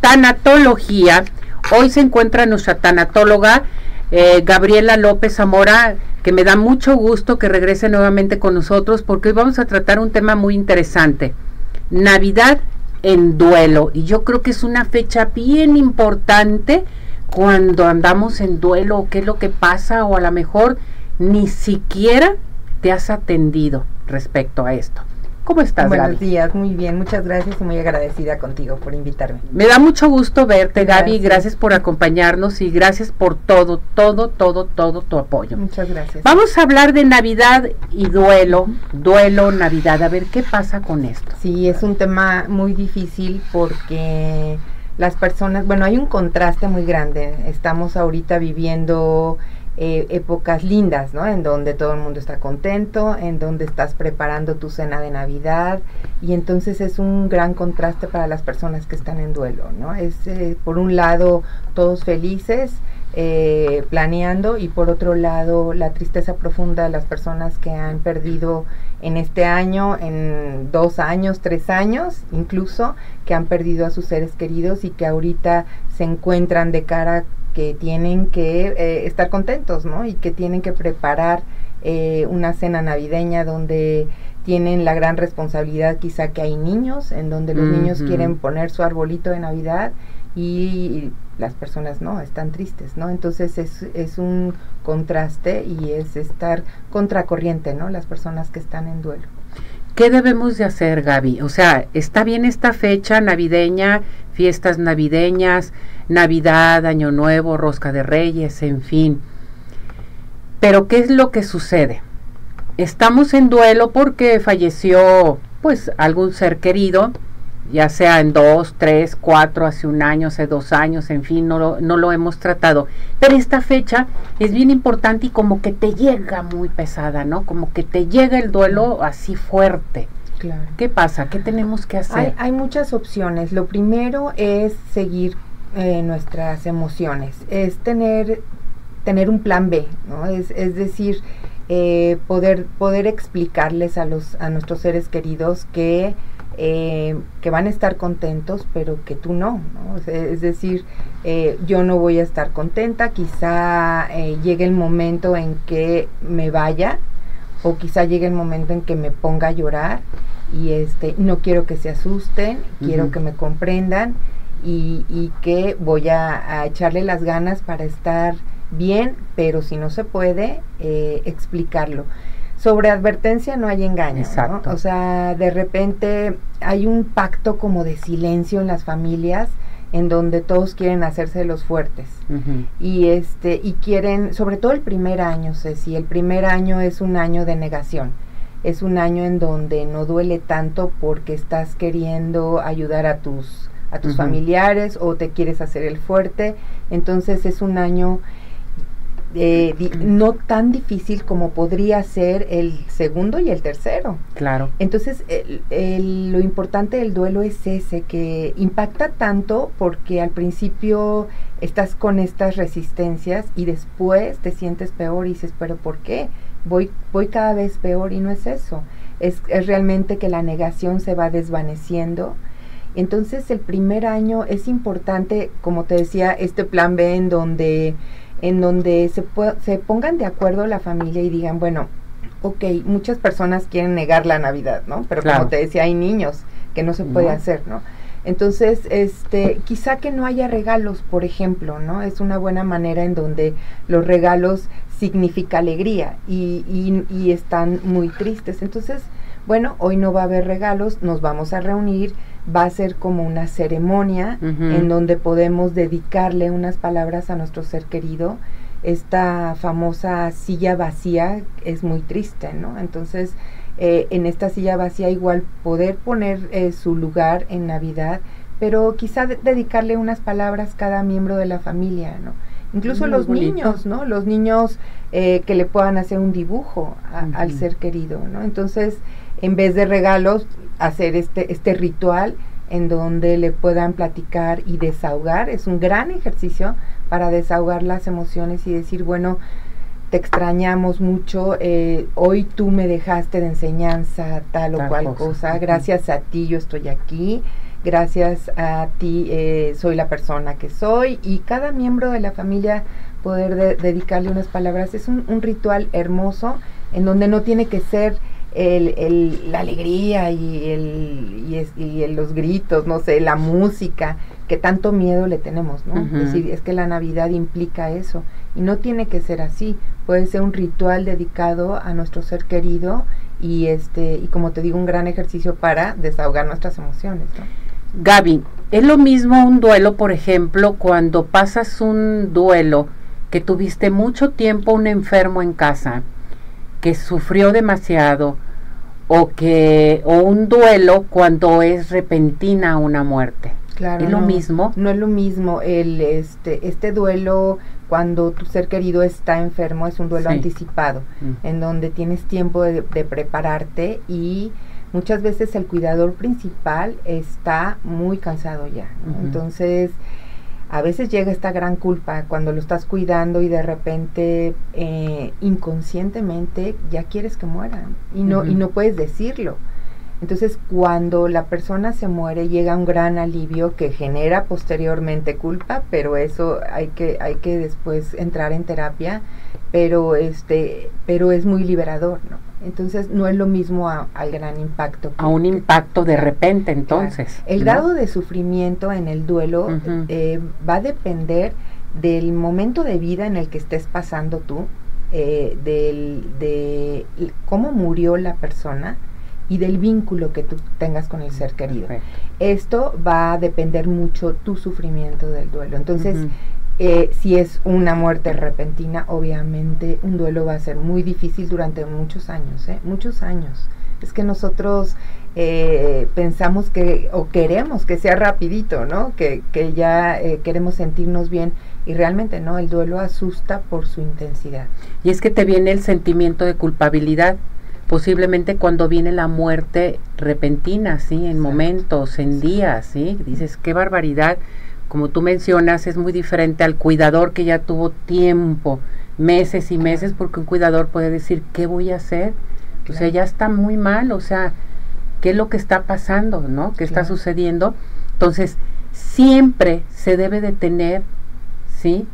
tanatología. Hoy se encuentra nuestra tanatóloga eh, Gabriela López Zamora, que me da mucho gusto que regrese nuevamente con nosotros porque hoy vamos a tratar un tema muy interesante. Navidad en duelo. Y yo creo que es una fecha bien importante cuando andamos en duelo, qué es lo que pasa, o a lo mejor ni siquiera te has atendido respecto a esto. ¿Cómo estás, Buenos días, muy bien, muchas gracias y muy agradecida contigo por invitarme. Me da mucho gusto verte, Gaby, gracias por acompañarnos y gracias por todo, todo, todo, todo tu apoyo. Muchas gracias. Vamos a hablar de Navidad y duelo, duelo, Navidad, a ver qué pasa con esto. Sí, es un tema muy difícil porque las personas, bueno, hay un contraste muy grande. Estamos ahorita viviendo eh, épocas lindas, ¿no? En donde todo el mundo está contento, en donde estás preparando tu cena de Navidad y entonces es un gran contraste para las personas que están en duelo, ¿no? Es eh, por un lado todos felices, eh, planeando y por otro lado la tristeza profunda de las personas que han perdido en este año, en dos años, tres años incluso, que han perdido a sus seres queridos y que ahorita se encuentran de cara que tienen que eh, estar contentos, ¿no? Y que tienen que preparar eh, una cena navideña donde tienen la gran responsabilidad quizá que hay niños, en donde los niños quieren poner su arbolito de Navidad y las personas no, están tristes, ¿no? Entonces es, es un contraste y es estar contracorriente, ¿no? Las personas que están en duelo. ¿Qué debemos de hacer, Gaby? O sea, está bien esta fecha navideña, fiestas navideñas, Navidad, Año Nuevo, Rosca de Reyes, en fin. Pero ¿qué es lo que sucede? Estamos en duelo porque falleció pues algún ser querido, ya sea en dos, tres, cuatro, hace un año, hace dos años, en fin, no lo, no lo hemos tratado. Pero esta fecha es bien importante y como que te llega muy pesada, ¿no? Como que te llega el duelo así fuerte. Claro. ¿Qué pasa? ¿Qué tenemos que hacer? Hay, hay muchas opciones. Lo primero es seguir eh, nuestras emociones, es tener, tener un plan B, ¿no? Es, es decir, eh, poder, poder explicarles a, los, a nuestros seres queridos que eh, que van a estar contentos, pero que tú no. es decir, eh, yo no voy a estar contenta, quizá llegue el momento en que me vaya o quizá llegue el momento en que me ponga a llorar y este no quiero que se asusten, quiero que me comprendan y, y que voy a, a, echarle las ganas para estar bien, pero si no se puede, explicarlo. Sobre advertencia no hay engaño. O sea, de repente hay un pacto como de silencio en las familias en donde todos quieren hacerse los fuertes. Y este y quieren sobre todo el primer año si el primer año es un año de negación. Es un año en donde no duele tanto porque estás queriendo ayudar a tus a tus familiares o te quieres hacer el fuerte. Entonces es un año eh, no tan difícil como podría ser el segundo y el tercero. Claro. Entonces, lo importante del duelo es ese, que impacta tanto porque al principio estás con estas resistencias y después te sientes peor y dices, pero ¿por qué? Voy, voy cada vez peor y no es eso. Es, es realmente que la negación se va desvaneciendo. Entonces, el primer año es importante, como te decía, este plan B en donde en donde se, se pongan de acuerdo la familia y digan, bueno, ok, muchas personas quieren negar la Navidad, ¿no? Pero como te decía, hay niños que no se puede hacer, ¿no? Entonces, este, quizá que no haya regalos, por ejemplo, ¿no? Es una buena manera en donde los regalos significa alegría y, y, y están muy tristes. Entonces, bueno, hoy no va a haber regalos, nos vamos a reunir, va a ser como una ceremonia en donde podemos dedicarle unas palabras a nuestro ser querido. Esta famosa silla vacía es muy triste, ¿no? Entonces, eh, en esta silla vacía igual poder poner eh, su lugar en Navidad, pero quizá dedicarle unas palabras cada miembro de la familia, ¿no? Incluso los niños, ¿no? Los niños eh, que le puedan hacer un dibujo al ser querido, ¿no? Entonces, en vez de regalos, hacer este, este ritual en donde le puedan platicar y desahogar. Es un gran ejercicio para desahogar las emociones y decir, bueno, te extrañamos mucho, eh, hoy tú me dejaste de enseñanza tal o cual cosa, gracias a ti yo estoy aquí. Gracias a ti eh, soy la persona que soy y cada miembro de la familia poder dedicarle unas palabras. Es un, ritual hermoso en donde no tiene que ser el, la alegría y, el, y, los gritos, no sé, la música, que tanto miedo le tenemos, ¿no? es decir, es que la Navidad implica eso. Y no tiene que ser así. Puede ser un ritual dedicado a nuestro ser querido y este y como te digo un gran ejercicio para desahogar nuestras emociones. ¿no? Gaby, es lo mismo un duelo, por ejemplo, cuando pasas un duelo que tuviste mucho tiempo un enfermo en casa, que sufrió demasiado, o que o un duelo cuando es repentina una muerte. Claro, es lo mismo. No es lo mismo el este este duelo cuando tu ser querido está enfermo es un duelo anticipado, mm. en donde tienes tiempo de, prepararte y muchas veces el cuidador principal está muy cansado ya. Entonces, a veces llega esta gran culpa cuando lo estás cuidando y de repente eh, inconscientemente ya quieres que muera y no, y no puedes decirlo. Entonces, cuando la persona se muere, llega un gran alivio que genera posteriormente culpa, pero eso hay que, hay que después entrar en terapia, pero este, pero es muy liberador, ¿no? Entonces no es lo mismo al gran impacto. a un impacto de repente, entonces. El grado de sufrimiento en el duelo eh, va a depender del momento de vida en el que estés pasando tú, eh, del, de cómo murió la persona y del vínculo que tú tengas con el ser querido. Esto va a depender mucho tu sufrimiento del duelo. Entonces, eh, si es una muerte repentina, obviamente un duelo va a ser muy difícil durante muchos años, ¿eh? muchos años. Es que nosotros eh, pensamos que o queremos que sea rapidito, ¿no? Que, que ya eh, queremos sentirnos bien y realmente no, el duelo asusta por su intensidad. Y es que te viene el sentimiento de culpabilidad posiblemente cuando viene la muerte repentina, ¿sí? En momentos, en días, ¿sí? Dices, qué barbaridad. Como tú mencionas, es muy diferente al cuidador que ya tuvo tiempo, meses y meses, porque un cuidador puede decir, ¿qué voy a hacer? O sea, ya está muy mal, o sea, ¿qué es lo que está pasando, no? ¿Qué está sucediendo? Entonces, siempre se debe de tener, ¿sí?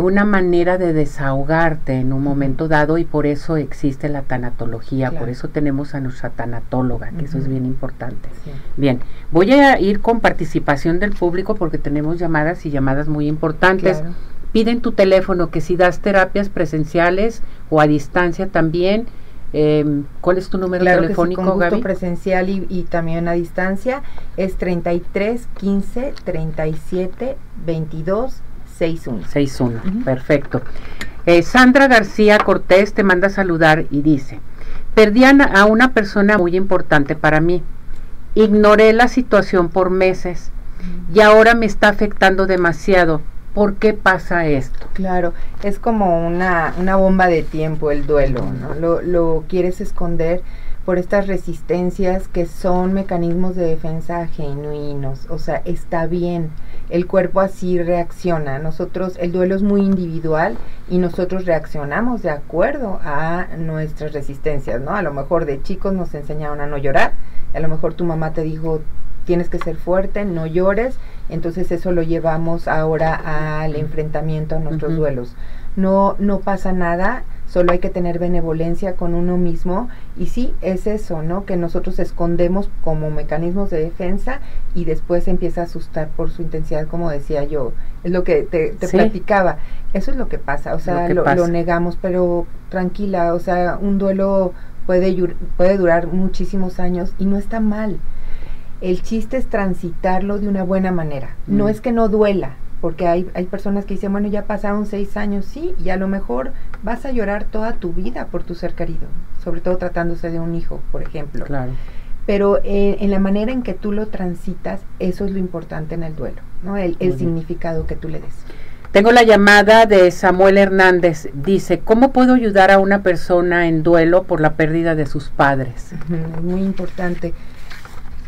Una manera de desahogarte en un momento dado y por eso existe la tanatología, por eso tenemos a nuestra tanatóloga, que eso es bien importante. Bien, voy a ir con participación del público porque tenemos llamadas y llamadas muy importantes. Piden tu teléfono, que si das terapias presenciales o a distancia también. Em, ¿Cuál es tu número telefónico, que presencial y, y, también a distancia es 33 15 37 22 61. 61, perfecto. Eh, Sandra García Cortés te manda a saludar y dice, perdí a una persona muy importante para mí. Ignoré la situación por meses y ahora me está afectando demasiado. ¿Por qué pasa esto? Claro, es como una, una bomba de tiempo el duelo, ¿no? Lo, lo quieres esconder por estas resistencias que son mecanismos de defensa genuinos, o sea, está bien, el cuerpo así reacciona, nosotros, el duelo es muy individual y nosotros reaccionamos de acuerdo a nuestras resistencias, ¿no? A lo mejor de chicos nos enseñaron a no llorar, a lo mejor tu mamá te dijo, tienes que ser fuerte, no llores, entonces eso lo llevamos ahora al enfrentamiento a nuestros duelos. No, no pasa nada, solo hay que tener benevolencia con uno mismo y sí, es eso, ¿no? Que nosotros escondemos como mecanismos de defensa y después empieza a asustar por su intensidad, como decía yo, es lo que te, platicaba, eso es lo que pasa, o sea, lo, lo, negamos, pero tranquila, o sea, un duelo puede, puede durar muchísimos años y no está mal. El chiste es transitarlo de una buena manera, no mm. es que no duela, porque hay, hay personas que dicen, bueno, ya pasaron seis años, sí, y a lo mejor vas a llorar toda tu vida por tu ser querido, sobre todo tratándose de un hijo, por ejemplo. Claro. Pero eh, en la manera en que tú lo transitas, eso es lo importante en el duelo, ¿no? El, significado que tú le des. Tengo la llamada de Samuel Hernández. Dice, ¿cómo puedo ayudar a una persona en duelo por la pérdida de sus padres? muy importante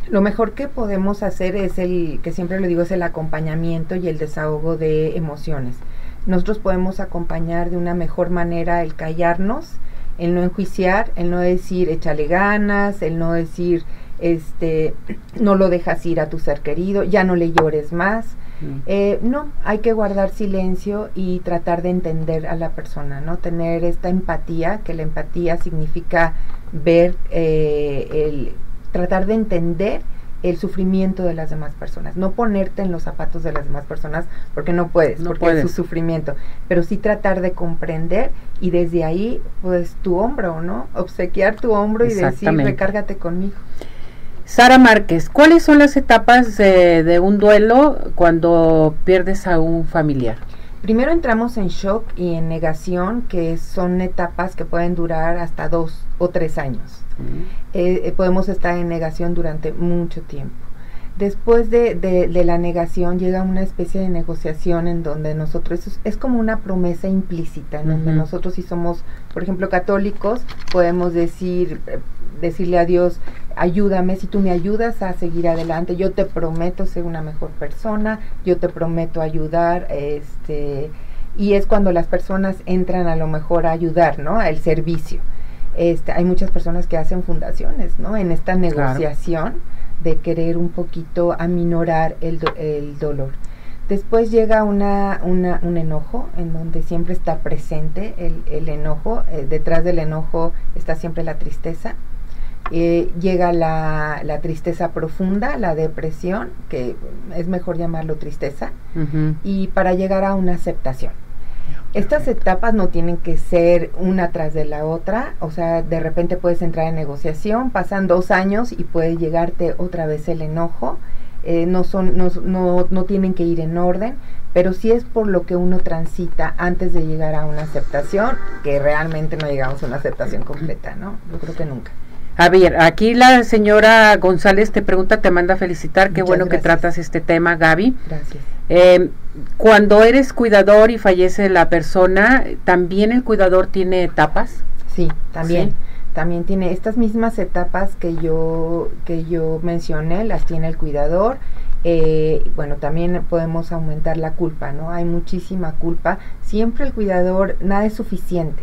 lo mejor que podemos hacer es el, que siempre le digo, es el acompañamiento y el desahogo de emociones. Nosotros podemos acompañar de una mejor manera el callarnos, el no enjuiciar, el no decir échale ganas, el no decir este, no lo dejas ir a tu ser querido, ya no le llores más. Mm. Eh, no, hay que guardar silencio y tratar de entender a la persona, ¿no? Tener esta empatía, que la empatía significa ver, eh, el, tratar de entender el sufrimiento de las demás personas, no ponerte en los zapatos de las demás personas porque no puedes, No porque puedes. es su sufrimiento, pero sí tratar de comprender y desde ahí, pues tu hombro, ¿no? Obsequiar tu hombro y decir, recárgate conmigo. Sara Márquez, ¿cuáles son las etapas de, de un duelo cuando pierdes a un familiar? Primero entramos en shock y en negación, que son etapas que pueden durar hasta dos o tres años. Eh, eh, podemos estar en negación durante mucho tiempo. Después de, de- de la negación llega una especie de negociación en donde nosotros, es, es como una promesa implícita, en donde nosotros si somos, por ejemplo, católicos, podemos decir, eh, decirle a Dios, ayúdame, si tú me ayudas a seguir adelante, yo te prometo ser una mejor persona, yo te prometo ayudar, este, y es cuando las personas entran a lo mejor a ayudar, ¿no? Al servicio. Este, hay muchas personas que hacen fundaciones, ¿no? En esta negociación de querer un poquito aminorar el, do- el dolor. Después llega una, una- un enojo en donde siempre está presente el, el enojo. eh, detrás del enojo está siempre la tristeza. Eh, llega la, la tristeza profunda, la depresión, que es mejor llamarlo tristeza, y para llegar a una aceptación. Estas etapas no tienen que ser una tras de la otra, o sea, de repente puedes entrar en negociación, pasan dos años y puede llegarte otra vez el enojo, eh, no, son, no, no, no tienen que ir en orden, pero sí es por lo que uno transita antes de llegar a una aceptación, que realmente no llegamos a una aceptación completa, ¿no? Yo creo que nunca. A ver, aquí la señora González te pregunta, te manda a felicitar, qué Muchas bueno que tratas este tema, Gaby. Gracias. Eh, cuando eres cuidador y fallece la persona, ¿también el cuidador tiene etapas? Sí, también. Sí. También tiene estas mismas etapas que yo, que yo mencioné, las tiene el cuidador. Eh, bueno, también podemos aumentar la culpa, ¿no? Hay muchísima culpa. Siempre el cuidador, nada es suficiente.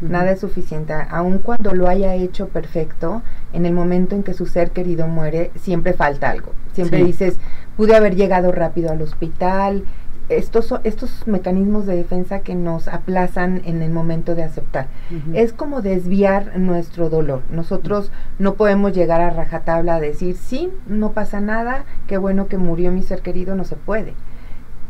Nada es suficiente. Aun cuando lo haya hecho perfecto, en el momento en que su ser querido muere, siempre falta algo. Siempre Sí. dices, pude haber llegado rápido al hospital. Estos, estos mecanismos de defensa que nos aplazan en el momento de aceptar. Es como desviar nuestro dolor. Nosotros no podemos llegar a rajatabla a decir, sí, no pasa nada, qué bueno que murió mi ser querido, no se puede.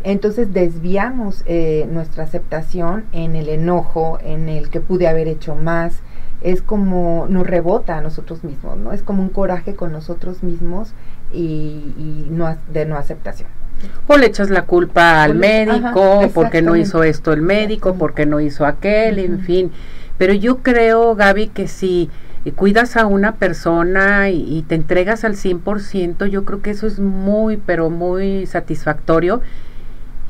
Entonces desviamos eh, nuestra aceptación en el enojo, en el que pude haber hecho más. Es como nos rebota a nosotros mismos, ¿no? Es como un coraje con nosotros mismos y, y no, de no aceptación. O le echas la culpa al médico, ajá, porque no hizo esto el médico, porque no hizo aquel, en fin. Pero yo creo, Gaby, que si eh, cuidas a una persona y, y te entregas al 100%, yo creo que eso es muy, pero muy satisfactorio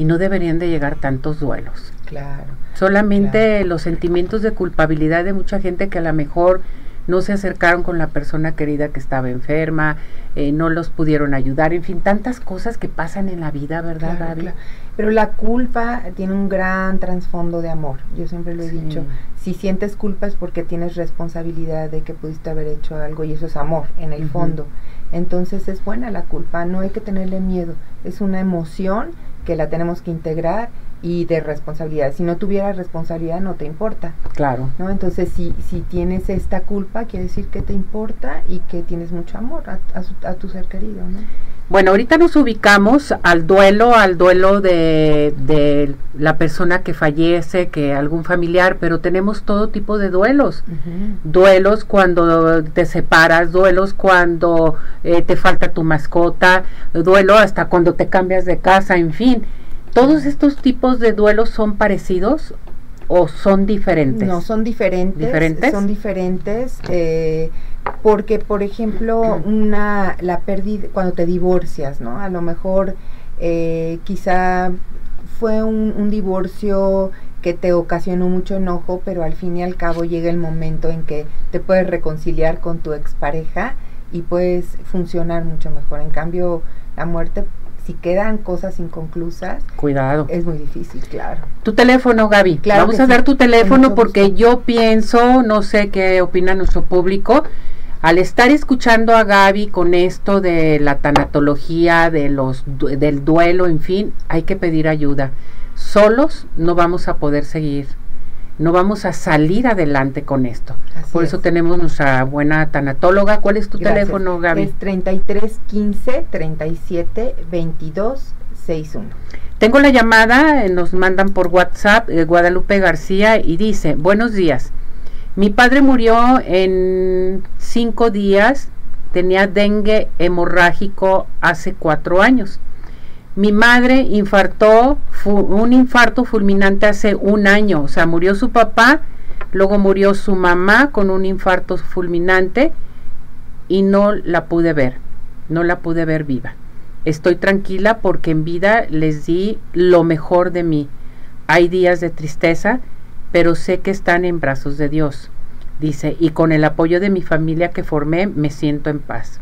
y no deberían de llegar tantos duelos. Claro. Solamente los sentimientos de culpabilidad de mucha gente que a lo mejor no se acercaron con la persona querida que estaba enferma, eh, no los pudieron ayudar, en fin, tantas cosas que pasan en la vida, ¿verdad, Claro, Gaby? claro. Pero la culpa tiene un gran trasfondo de amor. Yo siempre lo he Sí. dicho. Si sientes culpa es porque tienes responsabilidad de que pudiste haber hecho algo y eso es amor en el fondo. Entonces es buena la culpa, no hay que tenerle miedo. Es una emoción que la tenemos que integrar y de responsabilidad. Si no tuviera responsabilidad no te importa, Claro. ¿no? Entonces si, si tienes esta culpa quiere decir que te importa y que tienes mucho amor a, a su- a tu ser querido, ¿no? Bueno, ahorita nos ubicamos al duelo, al duelo de, de la persona que fallece, que algún familiar, pero tenemos todo tipo de duelos. Duelos cuando te separas, duelos cuando eh, te falta tu mascota, duelo hasta cuando te cambias de casa, en fin. ¿Todos estos tipos de duelos son parecidos o son diferentes? No, son diferentes. ¿Diferentes? Son diferentes. eh, porque, por ejemplo, una la pérdida, cuando te divorcias, ¿no? A lo mejor eh, quizá fue un, un divorcio que te ocasionó mucho enojo, pero al fin y al cabo llega el momento en que te puedes reconciliar con tu expareja y puedes funcionar mucho mejor. En cambio, la muerte, si quedan cosas inconclusas, Cuidado. es muy difícil, claro. Tu teléfono, Gaby. Claro Vamos a sí, dar tu teléfono porque gusto. yo pienso, no sé qué opina nuestro público. al estar escuchando a Gaby con esto de la tanatología, de los, del duelo, en fin, hay que pedir ayuda. Solos no vamos a poder seguir, no vamos a salir adelante con esto. Por eso tenemos nuestra buena tanatóloga. ¿Cuál es tu teléfono, Gaby? Es 33 15 37 22 61. Tengo la llamada, eh, nos mandan por WhatsApp, eh, Guadalupe García, y dice, buenos días. Mi padre murió en cinco días, tenía dengue hemorrágico hace cuatro años. Mi madre infartó, un infarto fulminante hace un año, o sea, murió su papá, luego murió su mamá con un infarto fulminante y no la pude ver, no la pude ver viva. Estoy tranquila porque en vida les di lo mejor de mí. Hay días de tristeza, pero sé que están en brazos de Dios. Dice, y con el apoyo de mi familia que formé, me siento en paz.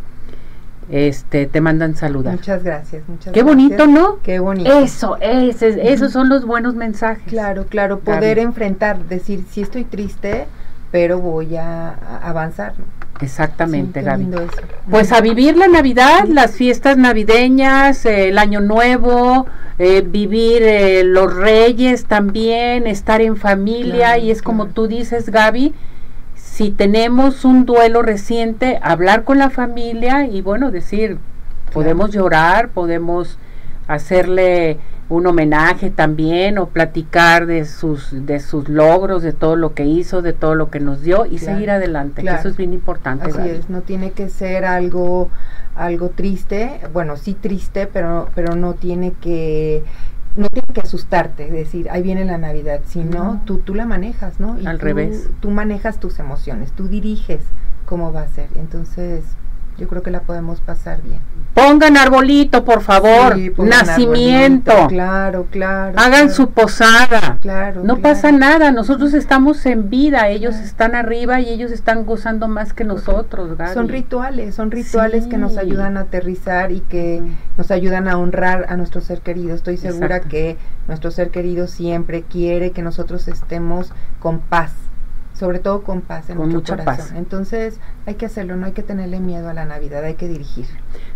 Este, te mandan saludar. Muchas gracias, muchas Qué bonito, ¿no? Qué bonito. Eso, ese, esos son los buenos mensajes. Claro, claro, poder enfrentar, decir, sí estoy triste, pero voy a, avanzar. Exactamente, Gaby. Pues a vivir la Navidad, las fiestas navideñas, el Año Nuevo, eh, vivir eh, los Reyes también, estar en familia y es como tú dices, Gaby, si tenemos un duelo reciente, hablar con la familia y bueno, decir, podemos llorar, podemos hacerle un homenaje también o platicar de sus de sus logros, de todo lo que hizo, de todo lo que nos dio y seguir adelante. eso es bien importante. Así es, no tiene que ser algo algo triste, bueno, sí triste, pero pero no tiene que que asustarte, decir, ahí viene la Navidad, sino tú tú la manejas, ¿no? Y Al revés. Tú manejas tus emociones, tú diriges cómo va a ser. Entonces, yo creo que la podemos pasar bien. Pongan arbolito, por favor. Nacimiento. claro, claro. Hagan su posada. Claro. No pasa nada. Nosotros estamos en vida. Ellos están arriba y ellos están gozando más que nosotros. Son rituales, son rituales que nos ayudan a aterrizar y que nos ayudan a honrar a nuestro ser querido. Estoy segura que nuestro ser querido siempre quiere que nosotros estemos con paz sobre todo con paz en con mucha Paz. Entonces hay que hacerlo, no hay que tenerle miedo a la Navidad, hay que dirigir.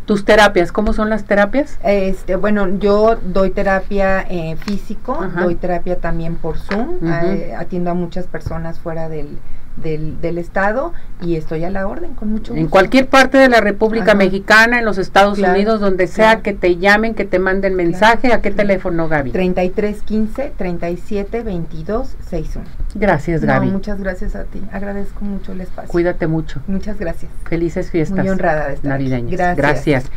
¿Tus terapias? ¿Cómo son las terapias? Este, bueno, yo doy terapia eh, físico, doy terapia también por Zoom, eh, atiendo a muchas personas fuera del, del, del, Estado y estoy a la orden con mucho gusto. En cualquier parte de la República Mexicana, en los Estados Unidos, donde sea que te llamen, que te manden mensaje, ¿a qué teléfono, Gaby? 3315 37 22 61. Gracias, Gaby. muchas gracias a ti. Agradezco mucho el espacio. Cuídate mucho. Muchas gracias. Felices fiestas. Muy honrada de estar navideñas. gracias.